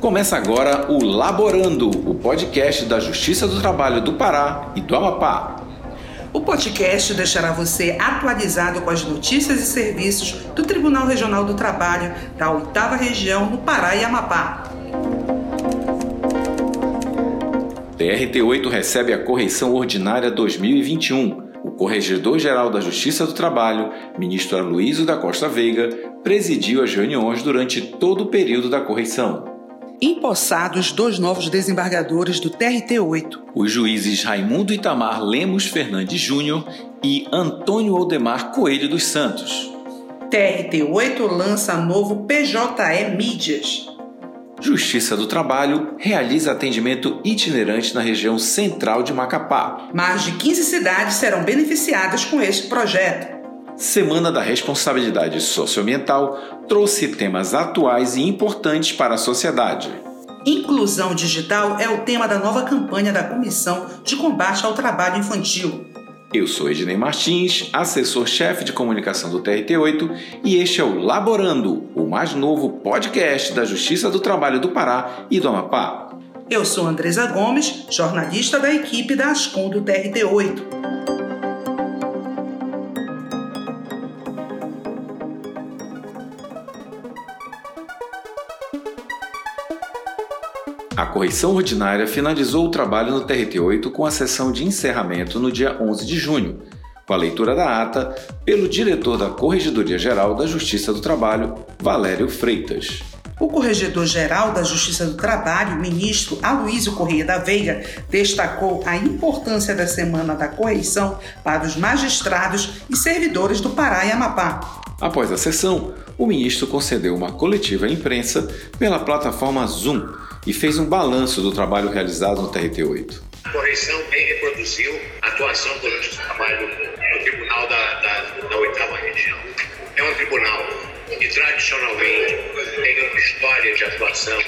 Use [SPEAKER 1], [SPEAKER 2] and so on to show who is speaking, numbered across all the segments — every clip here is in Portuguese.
[SPEAKER 1] Começa agora o Laborando, o podcast da Justiça do Trabalho do Pará e do Amapá.
[SPEAKER 2] O podcast deixará você atualizado com as notícias e serviços do Tribunal Regional do Trabalho da oitava região no Pará e Amapá.
[SPEAKER 1] TRT8 recebe a correição ordinária 2021. O Corregedor-Geral da Justiça do Trabalho, ministro Aloysio da Costa Veiga, presidiu as reuniões durante todo o período da correição
[SPEAKER 2] empossados dois novos desembargadores do TRT-8.
[SPEAKER 1] Os juízes Raimundo Itamar Lemos Fernandes Júnior e Antônio Aldemar Coelho dos Santos.
[SPEAKER 2] TRT-8 lança novo PJE Mídias.
[SPEAKER 1] Justiça do Trabalho realiza atendimento itinerante na região central de Macapá.
[SPEAKER 2] Mais de 15 cidades serão beneficiadas com este projeto.
[SPEAKER 1] Semana da Responsabilidade Socioambiental trouxe temas atuais e importantes para a sociedade.
[SPEAKER 2] Inclusão digital é o tema da nova campanha da Comissão de Combate ao Trabalho Infantil.
[SPEAKER 1] Eu sou Ednei Martins, assessor-chefe de comunicação do TRT8, e este é o Laborando, o mais novo podcast da Justiça do Trabalho do Pará e do Amapá.
[SPEAKER 2] Eu sou Andresa Gomes, jornalista da equipe da Ascom do TRT8.
[SPEAKER 1] A correção ordinária finalizou o trabalho no TRT8 com a sessão de encerramento no dia 11 de junho, com a leitura da ata pelo diretor da Corregedoria Geral da Justiça do Trabalho, Valério Freitas.
[SPEAKER 2] O Corregedor-Geral da Justiça do Trabalho, ministro Aloysio Correia da Veiga, destacou a importância da Semana da Correição para os magistrados e servidores do Pará e Amapá.
[SPEAKER 1] Após a sessão, o ministro concedeu uma coletiva à imprensa pela plataforma Zoom e fez um balanço do trabalho realizado no TRT-8.
[SPEAKER 3] A correção bem reproduziu a atuação durante o trabalho no Tribunal da, Oitava Região. É um tribunal que tradicionalmente tem uma história de atuação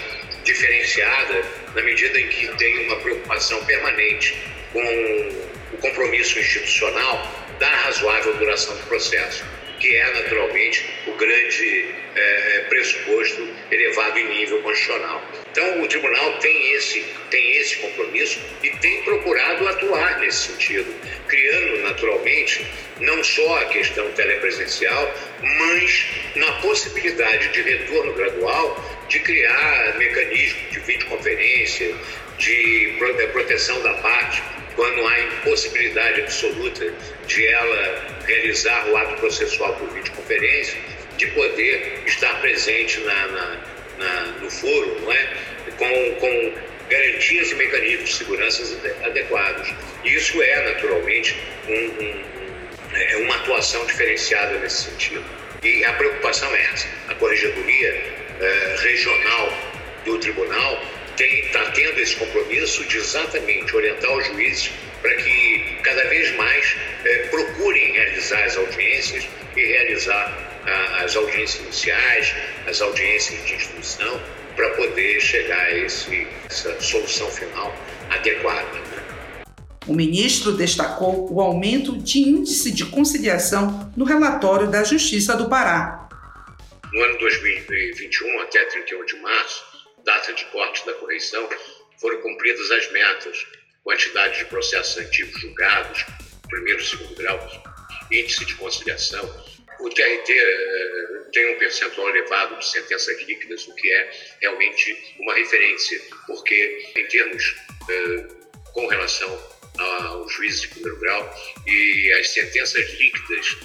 [SPEAKER 3] diferenciada na medida em que tem uma preocupação permanente com o compromisso institucional da razoável duração do processo que é naturalmente o grande é, pressuposto elevado em nível constitucional. Então, o tribunal tem esse, tem esse compromisso e tem procurado atuar nesse sentido, criando naturalmente não só a questão telepresencial, mas na possibilidade de retorno gradual de criar mecanismos de videoconferência, de proteção da parte quando há impossibilidade absoluta de ela realizar o ato processual por videoconferência, de poder estar presente na, na, na, no foro, não é? com, com garantias e mecanismos de segurança adequados. Isso é, naturalmente, um, um, é uma atuação diferenciada nesse sentido. E a preocupação é essa. A Corregedoria eh, Regional do Tribunal está tendo esse compromisso de exatamente orientar os juízes para que cada vez mais é, procurem realizar as audiências e realizar as audiências iniciais, as audiências de instrução, para poder chegar a esse, essa solução final adequada. Né?
[SPEAKER 2] O ministro destacou o aumento de índice de conciliação no relatório da Justiça do Pará.
[SPEAKER 3] No ano 2021, até 31 de março, data de corte da correição, foram cumpridas as metas, quantidade de processos antigos julgados, primeiro e segundo grau, índice de conciliação. O TRT eh, tem um percentual elevado de sentenças líquidas, o que é realmente uma referência, porque em termos eh, com relação aos juízes de primeiro grau e as sentenças líquidas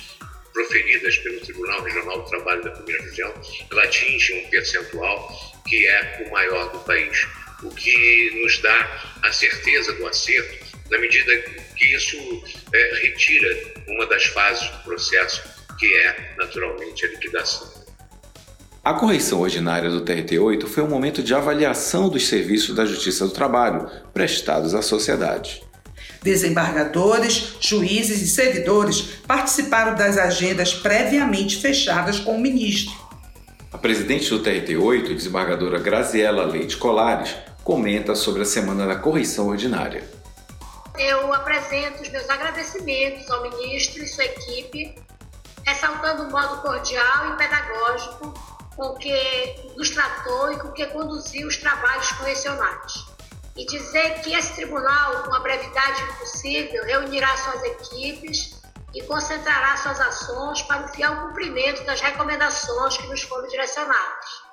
[SPEAKER 3] proferidas pelo Tribunal Regional do Trabalho da Primeira Região, ela atinge um percentual que é o maior do país, o que nos dá a certeza do acerto, na medida que isso é, retira uma das fases do processo, que é naturalmente a liquidação.
[SPEAKER 1] A correição ordinária do TRT-8 foi um momento de avaliação dos serviços da Justiça do Trabalho prestados à sociedade.
[SPEAKER 2] Desembargadores, juízes e servidores participaram das agendas previamente fechadas com o ministro
[SPEAKER 1] a presidente do TRT8, desembargadora Graziela Leite Colares, comenta sobre a Semana da Correição Ordinária.
[SPEAKER 4] Eu apresento os meus agradecimentos ao ministro e sua equipe, ressaltando o modo cordial e pedagógico com que nos tratou e com que conduziu os trabalhos correcionais. E dizer que esse tribunal, com a brevidade possível, reunirá suas equipes e concentrará suas ações para o fiel cumprimento das recomendações que nos foram direcionadas.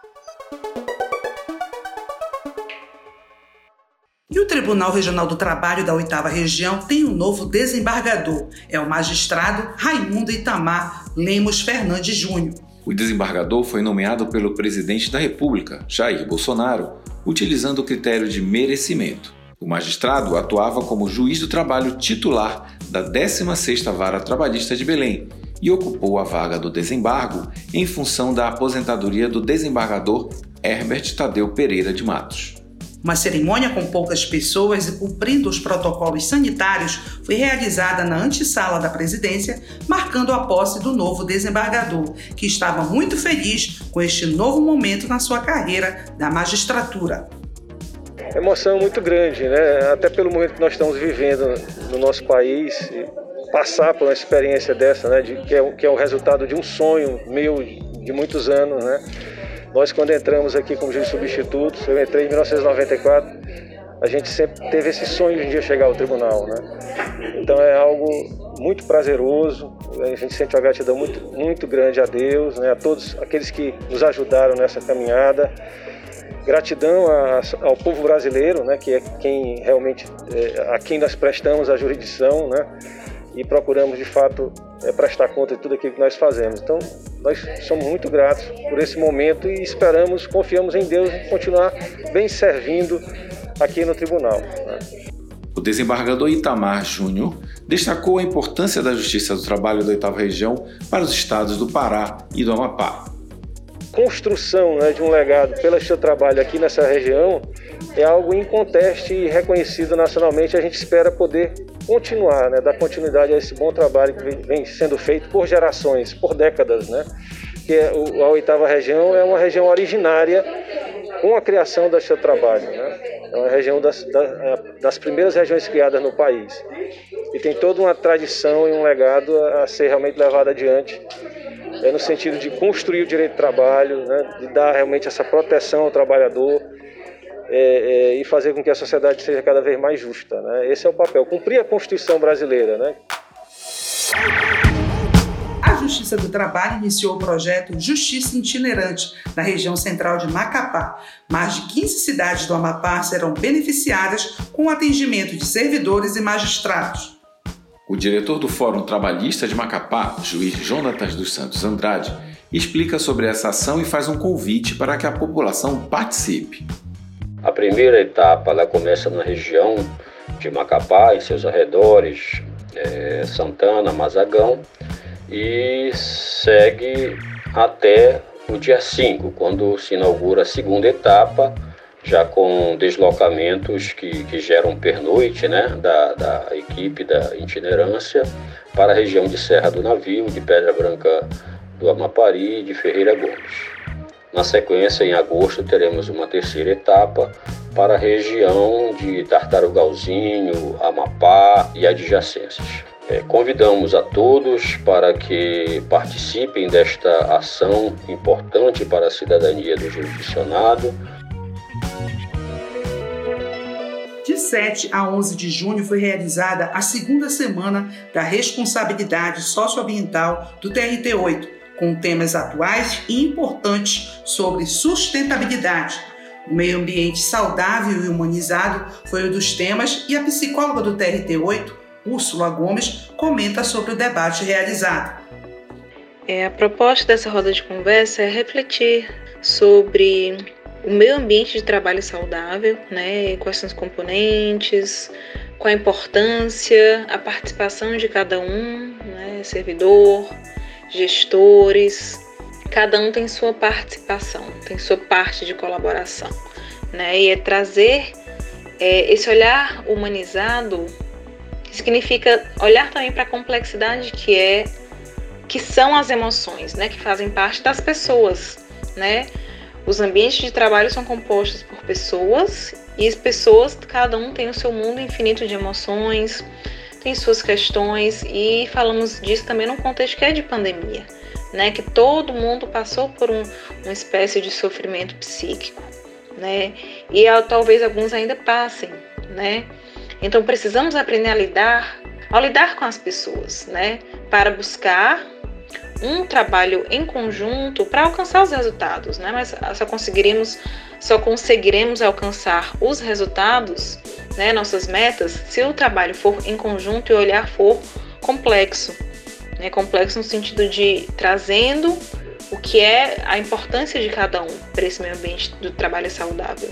[SPEAKER 2] O Tribunal Regional do Trabalho da Oitava Região tem um novo desembargador. É o magistrado Raimundo Itamar Lemos Fernandes Júnior.
[SPEAKER 1] O desembargador foi nomeado pelo presidente da República, Jair Bolsonaro, utilizando o critério de merecimento. O magistrado atuava como juiz do trabalho titular da 16ª Vara Trabalhista de Belém e ocupou a vaga do desembargo em função da aposentadoria do desembargador Herbert Tadeu Pereira de Matos.
[SPEAKER 2] Uma cerimônia com poucas pessoas e cumprindo os protocolos sanitários foi realizada na antessala da presidência, marcando a posse do novo desembargador, que estava muito feliz com este novo momento na sua carreira da magistratura.
[SPEAKER 5] Emoção muito grande, né? Até pelo momento que nós estamos vivendo no nosso país, passar por uma experiência dessa, né? De, que, é, que é o resultado de um sonho meu de muitos anos, né? Nós, quando entramos aqui como juiz substituto, eu entrei em 1994, a gente sempre teve esse sonho de um dia chegar ao tribunal, né? Então é algo muito prazeroso, a gente sente uma gratidão muito, muito grande a Deus, né? a todos aqueles que nos ajudaram nessa caminhada. Gratidão a, ao povo brasileiro, né? que é quem realmente, é, a quem nós prestamos a jurisdição, né? e procuramos de fato é, prestar conta de tudo aquilo que nós fazemos. Então, nós somos muito gratos por esse momento e esperamos, confiamos em Deus e continuar bem servindo aqui no tribunal. Né?
[SPEAKER 1] O desembargador Itamar Júnior destacou a importância da Justiça do Trabalho da oitava região para os estados do Pará e do Amapá.
[SPEAKER 5] Construção né, de um legado pelo seu trabalho aqui nessa região é algo inconteste e reconhecido nacionalmente. A gente espera poder continuar, né, dar continuidade a esse bom trabalho que vem sendo feito por gerações, por décadas, né? Que é a oitava região é uma região originária com a criação do seu trabalho, né? É uma região das, das primeiras regiões criadas no país e tem toda uma tradição e um legado a ser realmente levado adiante é no sentido de construir o direito do trabalho, né, de dar realmente essa proteção ao trabalhador, é, é, e fazer com que a sociedade seja cada vez mais justa. Né? Esse é o papel, cumprir a Constituição brasileira. Né?
[SPEAKER 2] A Justiça do Trabalho iniciou o projeto Justiça Itinerante na região central de Macapá. Mais de 15 cidades do Amapá serão beneficiadas com o atendimento de servidores e magistrados.
[SPEAKER 1] O diretor do Fórum Trabalhista de Macapá, juiz Jonatas dos Santos Andrade, explica sobre essa ação e faz um convite para que a população participe.
[SPEAKER 6] A primeira etapa ela começa na região de Macapá, em seus arredores, é, Santana, Mazagão, e segue até o dia 5, quando se inaugura a segunda etapa, já com deslocamentos que, que geram pernoite né, da, da equipe da itinerância para a região de Serra do Navio, de Pedra Branca do Amapari e de Ferreira Gomes. Na sequência, em agosto, teremos uma terceira etapa para a região de Tartarugalzinho, Amapá e adjacências. É, convidamos a todos para que participem desta ação importante para a cidadania do jurisdicionado.
[SPEAKER 2] De 7 a 11 de junho foi realizada a segunda semana da responsabilidade socioambiental do TRT-8 com temas atuais e importantes sobre sustentabilidade. O meio ambiente saudável e humanizado foi um dos temas e a psicóloga do TRT8, Úrsula Gomes, comenta sobre o debate realizado.
[SPEAKER 7] É, a proposta dessa roda de conversa é refletir sobre o meio ambiente de trabalho saudável, né, quais são os componentes, qual a importância, a participação de cada um, né, servidor, gestores, cada um tem sua participação, tem sua parte de colaboração, né? E é trazer é, esse olhar humanizado significa olhar também para a complexidade que é que são as emoções, né? Que fazem parte das pessoas, né? Os ambientes de trabalho são compostos por pessoas e as pessoas, cada um tem o seu mundo infinito de emoções, tem suas questões e falamos disso também num contexto que é de pandemia, né, que todo mundo passou por um, uma espécie de sofrimento psíquico, né, e talvez alguns ainda passem, né. Então precisamos aprender a lidar, ao lidar com as pessoas, né, para buscar um trabalho em conjunto para alcançar os resultados, né? Mas só conseguiremos, só conseguiremos alcançar os resultados, né? Nossas metas, se o trabalho for em conjunto e o olhar for complexo, né? Complexo no sentido de trazendo o que é a importância de cada um para esse meio ambiente do trabalho saudável.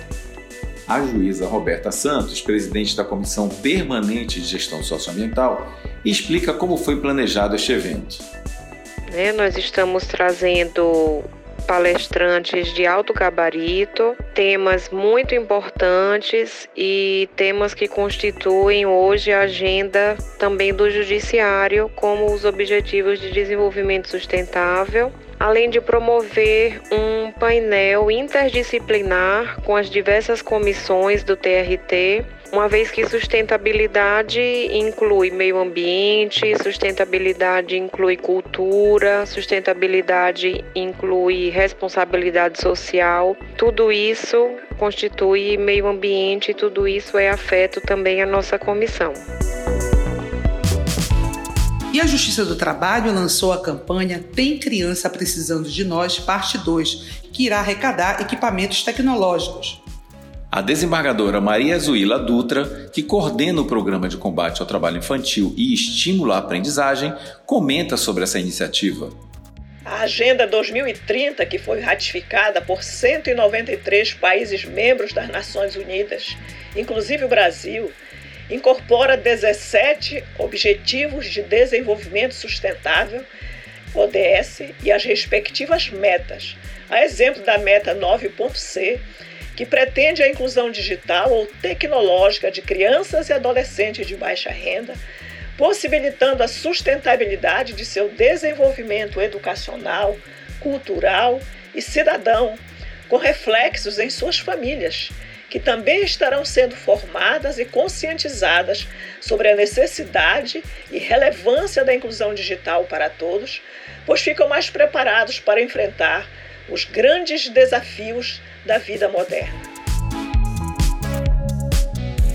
[SPEAKER 1] A juíza Roberta Santos, presidente da Comissão Permanente de Gestão Socioambiental, explica como foi planejado este evento.
[SPEAKER 8] Né? Nós estamos trazendo palestrantes de alto gabarito, temas muito importantes e temas que constituem hoje a agenda também do Judiciário, como os Objetivos de Desenvolvimento Sustentável, além de promover um painel interdisciplinar com as diversas comissões do TRT uma vez que sustentabilidade inclui meio ambiente, sustentabilidade inclui cultura, sustentabilidade inclui responsabilidade social. Tudo isso constitui meio ambiente, tudo isso é afeto também à nossa comissão.
[SPEAKER 2] E a Justiça do Trabalho lançou a campanha Tem Criança Precisando de Nós, parte 2, que irá arrecadar equipamentos tecnológicos.
[SPEAKER 1] A desembargadora Maria Zuila Dutra, que coordena o programa de combate ao trabalho infantil e estimula a aprendizagem, comenta sobre essa iniciativa.
[SPEAKER 9] A Agenda 2030, que foi ratificada por 193 países membros das Nações Unidas, inclusive o Brasil, incorpora 17 Objetivos de Desenvolvimento Sustentável, ODS, e as respectivas metas, a exemplo da meta 9.c, que pretende a inclusão digital ou tecnológica de crianças e adolescentes de baixa renda, possibilitando a sustentabilidade de seu desenvolvimento educacional, cultural e cidadão, com reflexos em suas famílias, que também estarão sendo formadas e conscientizadas sobre a necessidade e relevância da inclusão digital para todos, pois ficam mais preparados para enfrentar os grandes desafios da vida moderna.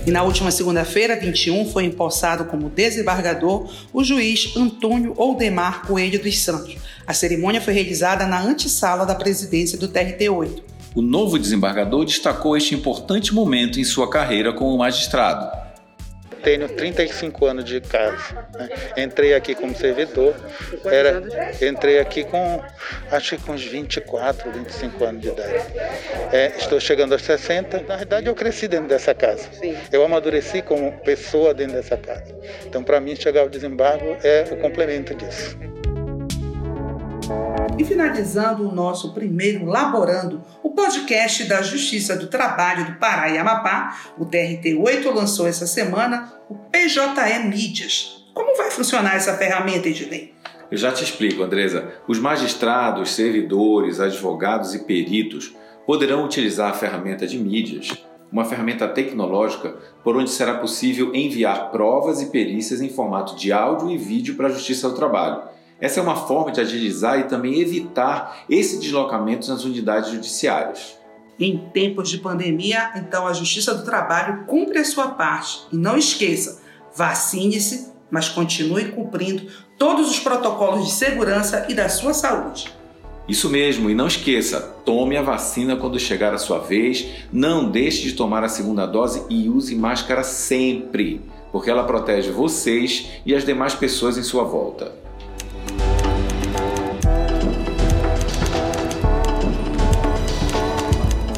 [SPEAKER 2] E na última segunda-feira, 21, foi empossado como desembargador o juiz Antônio Oldemar Coelho dos Santos. A cerimônia foi realizada na antessala da presidência do TRT-8.
[SPEAKER 1] O novo desembargador destacou este importante momento em sua carreira como magistrado
[SPEAKER 10] tenho 35 anos de casa. Né? Entrei aqui como servidor, era, entrei aqui com acho que com uns 24, 25 anos de idade. É, estou chegando aos 60. Na verdade, eu cresci dentro dessa casa. Eu amadureci como pessoa dentro dessa casa. Então, para mim, chegar ao desembargo é o complemento disso.
[SPEAKER 2] Finalizando o nosso primeiro Laborando, o podcast da Justiça do Trabalho do Pará e Amapá, o TRT8 lançou essa semana o PJE Mídias. Como vai funcionar essa ferramenta, Ednei?
[SPEAKER 1] Eu já te explico, Andresa. Os magistrados, servidores, advogados e peritos poderão utilizar a ferramenta de mídias, uma ferramenta tecnológica por onde será possível enviar provas e perícias em formato de áudio e vídeo para a Justiça do Trabalho essa é uma forma de agilizar e também evitar esse deslocamento nas unidades judiciárias.
[SPEAKER 2] Em tempos de pandemia, então a Justiça do Trabalho cumpre a sua parte. E não esqueça, vacine-se, mas continue cumprindo todos os protocolos de segurança e da sua saúde.
[SPEAKER 1] Isso mesmo, e não esqueça, tome a vacina quando chegar a sua vez, não deixe de tomar a segunda dose e use máscara sempre, porque ela protege vocês e as demais pessoas em sua volta.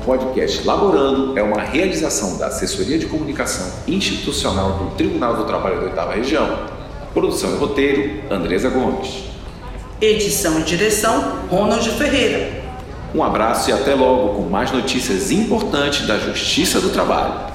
[SPEAKER 1] Podcast Laborando é uma realização da Assessoria de Comunicação Institucional do Tribunal do Trabalho da Oitava Região. Produção e roteiro, Andresa Gomes.
[SPEAKER 2] Edição e direção, Ronald Ferreira.
[SPEAKER 1] Um abraço e até logo com mais notícias importantes da Justiça do Trabalho.